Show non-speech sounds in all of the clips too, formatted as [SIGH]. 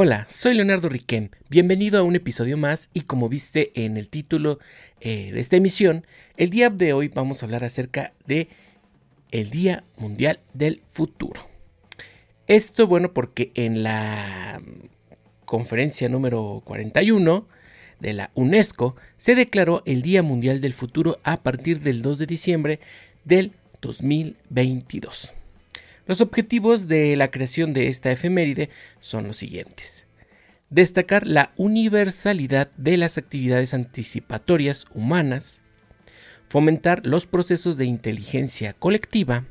Hola, soy Leonardo Riquem. Bienvenido a un episodio más y como viste en el título eh, de esta emisión, el día de hoy vamos a hablar acerca de el Día Mundial del Futuro. Esto, bueno, porque en la conferencia número 41 de la UNESCO se declaró el Día Mundial del Futuro a partir del 2 de diciembre del 2022. Los objetivos de la creación de esta efeméride son los siguientes. Destacar la universalidad de las actividades anticipatorias humanas, fomentar los procesos de inteligencia colectiva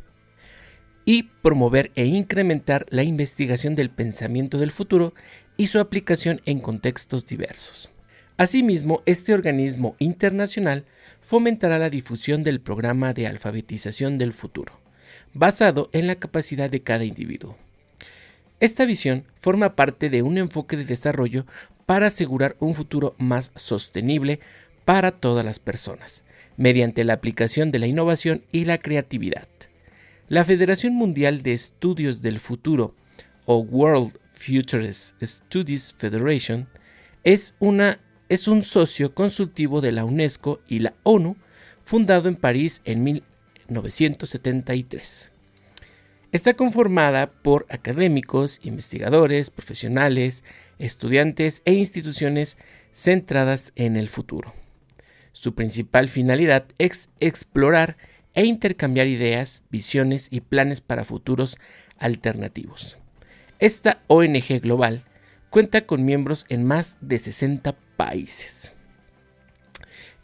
y promover e incrementar la investigación del pensamiento del futuro y su aplicación en contextos diversos. Asimismo, este organismo internacional fomentará la difusión del programa de alfabetización del futuro basado en la capacidad de cada individuo. Esta visión forma parte de un enfoque de desarrollo para asegurar un futuro más sostenible para todas las personas, mediante la aplicación de la innovación y la creatividad. La Federación Mundial de Estudios del Futuro, o World Futurist Studies Federation, es, una, es un socio consultivo de la UNESCO y la ONU, fundado en París en 1973. Está conformada por académicos, investigadores, profesionales, estudiantes e instituciones centradas en el futuro. Su principal finalidad es explorar e intercambiar ideas, visiones y planes para futuros alternativos. Esta ONG global cuenta con miembros en más de 60 países.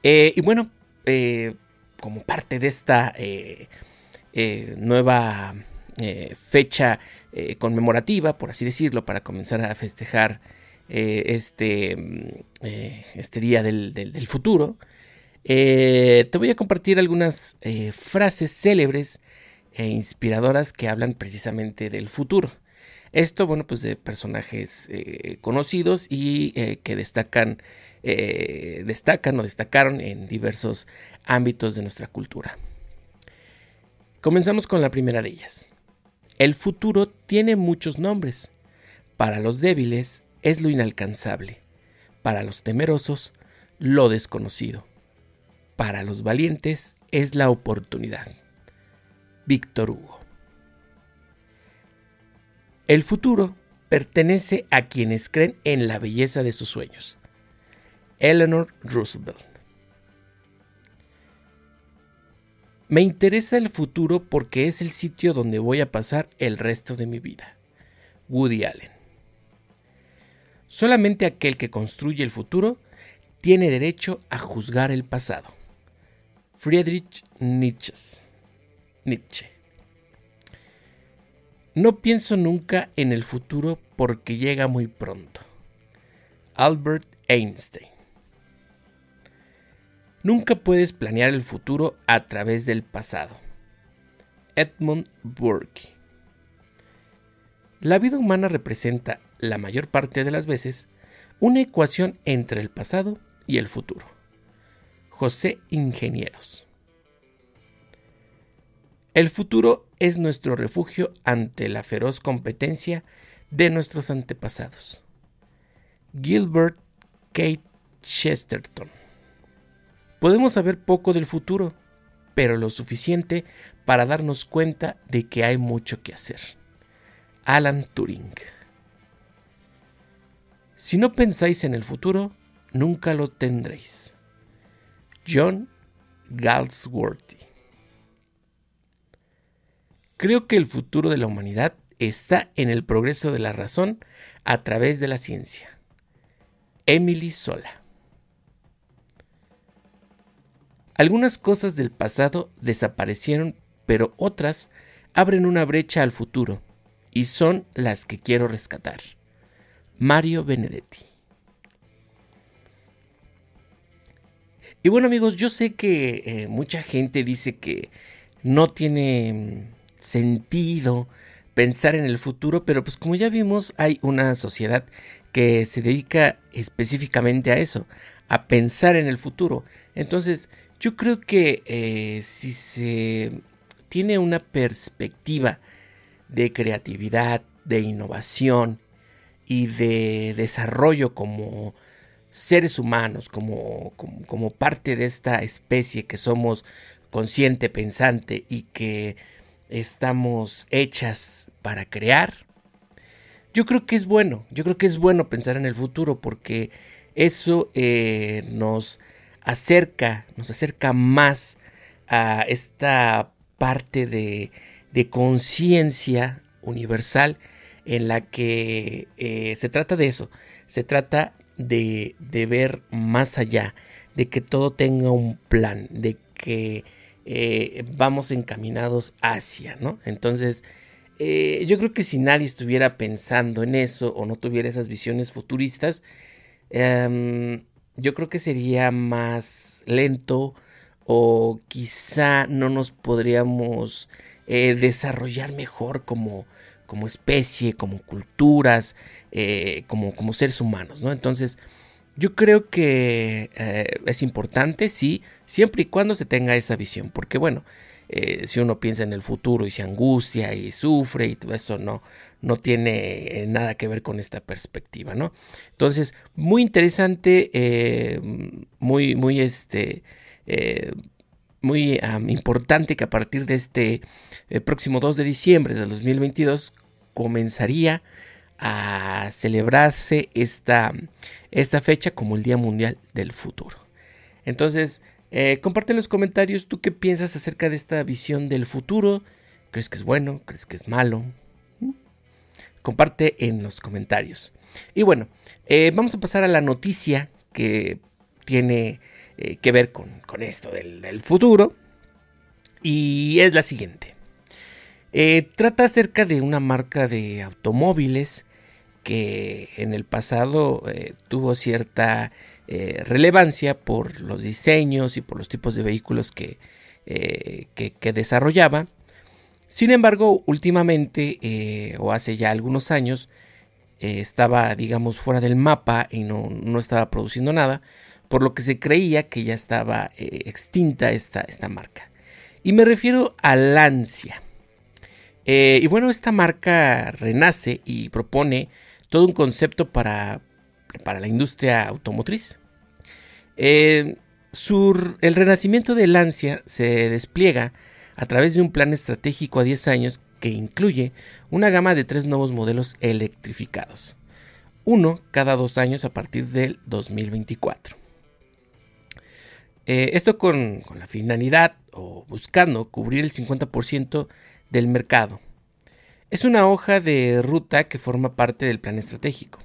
Eh, y bueno, eh, como parte de esta eh, eh, nueva eh, fecha conmemorativa, por así decirlo, para comenzar a festejar este, mm, este día del, del futuro, te voy a compartir algunas frases célebres e inspiradoras que hablan precisamente del futuro. Esto, bueno, pues de personajes eh, conocidos y eh, que destacan, eh, destacan o destacaron en diversos ámbitos de nuestra cultura. Comenzamos con la primera de ellas. El futuro tiene muchos nombres. Para los débiles es lo inalcanzable. Para los temerosos, lo desconocido. Para los valientes es la oportunidad. Víctor Hugo. El futuro pertenece a quienes creen en la belleza de sus sueños. Eleanor Roosevelt. Me interesa el futuro porque es el sitio donde voy a pasar el resto de mi vida. Woody Allen. Solamente aquel que construye el futuro tiene derecho a juzgar el pasado. Friedrich Nietzsche. Nietzsche. No pienso nunca en el futuro porque llega muy pronto. Albert Einstein. Nunca puedes planear el futuro a través del pasado. Edmund Burke. La vida humana representa, la mayor parte de las veces, una ecuación entre el pasado y el futuro. José Ingenieros. El futuro es nuestro refugio ante la feroz competencia de nuestros antepasados. Gilbert Kate Chesterton. Podemos saber poco del futuro, pero lo suficiente para darnos cuenta de que hay mucho que hacer. Alan Turing. Si no pensáis en el futuro, nunca lo tendréis. John Galsworthy. Creo que el futuro de la humanidad está en el progreso de la razón a través de la ciencia. Emily Sola. Algunas cosas del pasado desaparecieron, pero otras abren una brecha al futuro, y son las que quiero rescatar. Mario Benedetti. Y bueno amigos, yo sé que eh, mucha gente dice que no tiene sentido pensar en el futuro, pero pues como ya vimos hay una sociedad que se dedica específicamente a eso, a pensar en el futuro. Entonces yo creo que eh, si se tiene una perspectiva de creatividad, de innovación y de desarrollo como seres humanos, como, como, parte de esta especie que somos consciente, pensante y que estamos hechas para crear, yo creo que es bueno, yo creo que es bueno pensar en el futuro porque eso eh, nos acerca, nos acerca más a esta parte de, de conciencia universal en la que eh, se trata de eso, se trata de, de, ver más allá, de que todo tenga un plan, de que eh, vamos encaminados hacia, ¿no? Entonces, eh, yo creo que si nadie estuviera pensando en eso o no tuviera esas visiones futuristas, em, yo creo que sería más lento o quizá no nos podríamos desarrollar mejor como, como especie, como culturas, eh, como, como, seres humanos, ¿no? Entonces, yo creo que eh, es importante, sí, siempre y cuando se tenga esa visión, porque bueno, eh, si uno piensa en el futuro y se angustia y sufre y todo eso no, no tiene nada que ver con esta perspectiva, ¿no? Entonces, muy interesante, muy, muy este muy importante que a partir de este próximo 2 de diciembre de 2022 comenzaría a celebrarse esta, esta fecha como el Día Mundial del Futuro. Entonces, eh, comparte en los comentarios tú qué piensas acerca de esta visión del futuro. ¿Crees que es bueno? ¿Crees que es malo? ¿Mm? Comparte en los comentarios. Y bueno, eh, vamos a pasar a la noticia que tiene eh, que ver con, esto del futuro. Y es la siguiente. Trata acerca de una marca de automóviles que en el pasado eh, tuvo cierta eh, relevancia por los diseños y por los tipos de vehículos que, que, desarrollaba. Sin embargo, últimamente o hace ya algunos años estaba, digamos, fuera del mapa y no, no, estaba produciendo nada, por lo que se creía que ya estaba extinta esta, esta marca. Y me refiero a Lancia. Eh, y bueno, esta marca renace y propone todo un concepto para, para la industria automotriz. Eh, el renacimiento de Lancia se despliega a través de un plan estratégico a 10 años que incluye una gama de tres nuevos modelos electrificados, uno cada dos años a partir del 2024. Eh, esto con, con, la finalidad o buscando cubrir el 50% del mercado. Es una hoja de ruta que forma parte del plan estratégico,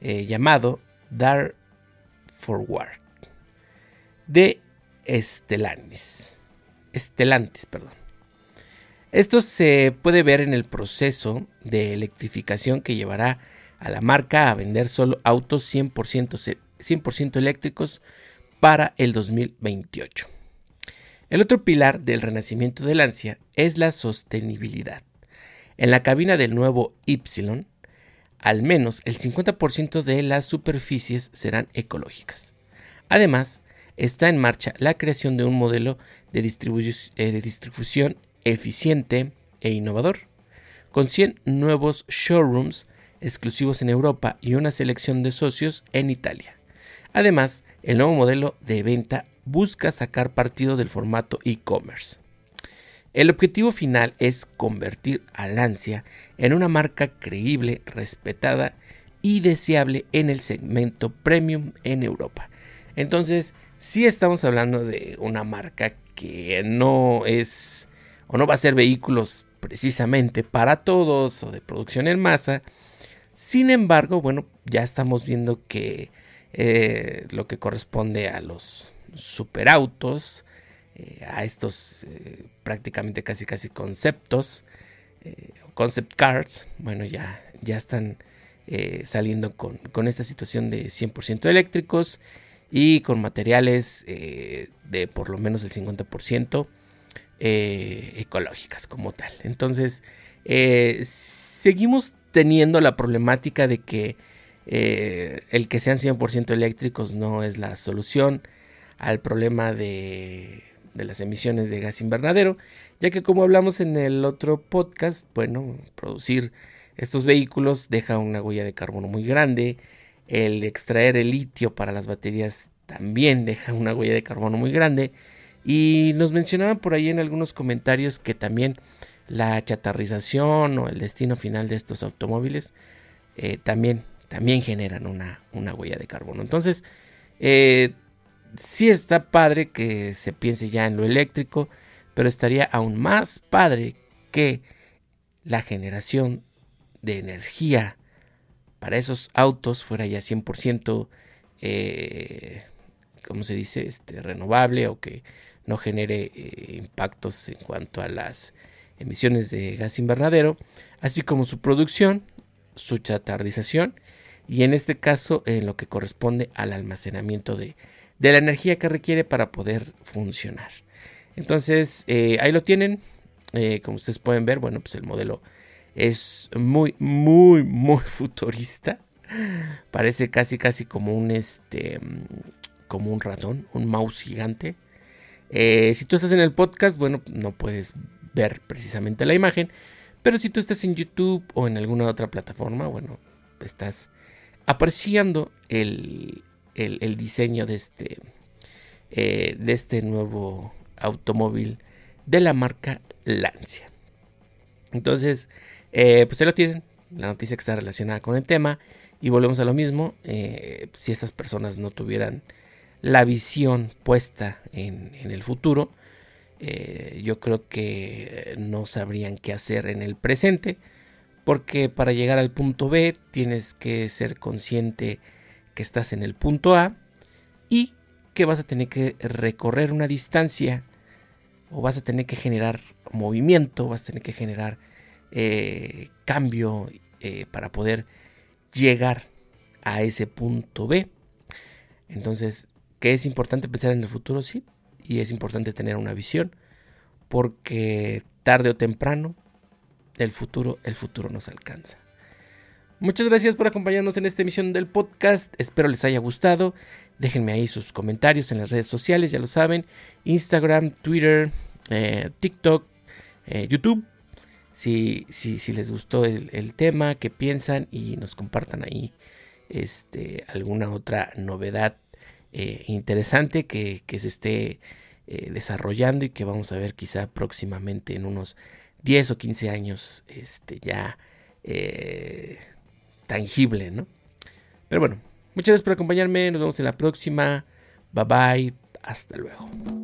eh, llamado Dar Forward, de Estelantis. Estelantis, perdón. Esto se puede ver en el proceso de electrificación que llevará a la marca a vender solo autos 100%, 100 eléctricos para el 2028. El otro pilar del renacimiento de Lancia es la sostenibilidad. En la cabina del nuevo Y, al menos el 50% de las superficies serán ecológicas. Además, está en marcha la creación de un modelo de, eh, distribución eficiente e innovador, con 100 nuevos showrooms exclusivos en Europa y una selección de socios en Italia. Además, el nuevo modelo de venta busca sacar partido del formato e-commerce. El objetivo final es convertir a Lancia en una marca creíble, respetada y deseable en el segmento premium en Europa. Entonces, si estamos hablando de una marca que no es o no va a ser vehículos precisamente para todos o de producción en masa. Sin embargo, bueno, ya estamos viendo que eh, lo que corresponde a los superautos, eh, a estos eh, prácticamente casi casi conceptos, eh, concept cards, bueno, ya, ya están saliendo con, con, esta situación de 100% eléctricos y con materiales de por lo menos el 50% ecológicas como tal. Entonces, seguimos teniendo la problemática de que el que sean 100% eléctricos no es la solución al problema de, las emisiones de gas invernadero, ya que como hablamos en el otro podcast, bueno, producir estos vehículos deja una huella de carbono muy grande. El extraer el litio para las baterías también deja una huella de carbono muy grande. Y nos mencionaban por ahí en algunos comentarios que también la chatarrización o el destino final de estos automóviles eh, también, también generan una, una, huella de carbono. Entonces, eh, sí está padre que se piense ya en lo eléctrico, pero estaría aún más padre que la generación de energía para esos autos fuera ya 100%, eh, ¿cómo se dice? Este, renovable o que no genere eh, impactos en cuanto a las emisiones de gas invernadero, así como su producción, su chatarrización y en este caso en lo que corresponde al almacenamiento de, la energía que requiere para poder funcionar. Entonces, eh, ahí lo tienen. Eh, como ustedes pueden ver, bueno, pues el modelo es muy, muy, muy [LAUGHS] futurista. Parece casi, casi como un, este, como un ratón, un mouse gigante. Eh, si tú estás en el podcast, bueno, no puedes ver precisamente la imagen, pero si tú estás en YouTube o en alguna otra plataforma, bueno, estás apreciando el, diseño de este, eh, de este nuevo automóvil de la marca Lancia. Entonces, eh, pues se lo tienen, la noticia que está relacionada con el tema. Y volvemos a lo mismo, si estas personas no tuvieran la visión puesta en, el futuro, eh, yo creo que no sabrían qué hacer en el presente, porque para llegar al punto B tienes que ser consciente que estás en el punto A y que vas a tener que recorrer una distancia o vas a tener que generar movimiento, vas a tener que generar eh, cambio eh, para poder llegar a ese punto B. Entonces, que es importante pensar en el futuro, sí, y es importante tener una visión, porque tarde o temprano el futuro, el futuro nos alcanza. Muchas gracias por acompañarnos en esta emisión del podcast. Espero les haya gustado. Déjenme ahí sus comentarios en las redes sociales, ya lo saben. Instagram, Twitter, eh, TikTok, eh, YouTube. Si, si, si, les gustó el, tema, que piensan y nos compartan ahí este, alguna otra novedad eh, interesante que, se esté desarrollando y que vamos a ver quizá próximamente en unos 10 o 15 años este, ya tangible, ¿no? Pero bueno, muchas gracias por acompañarme, nos vemos en la próxima, bye bye, hasta luego.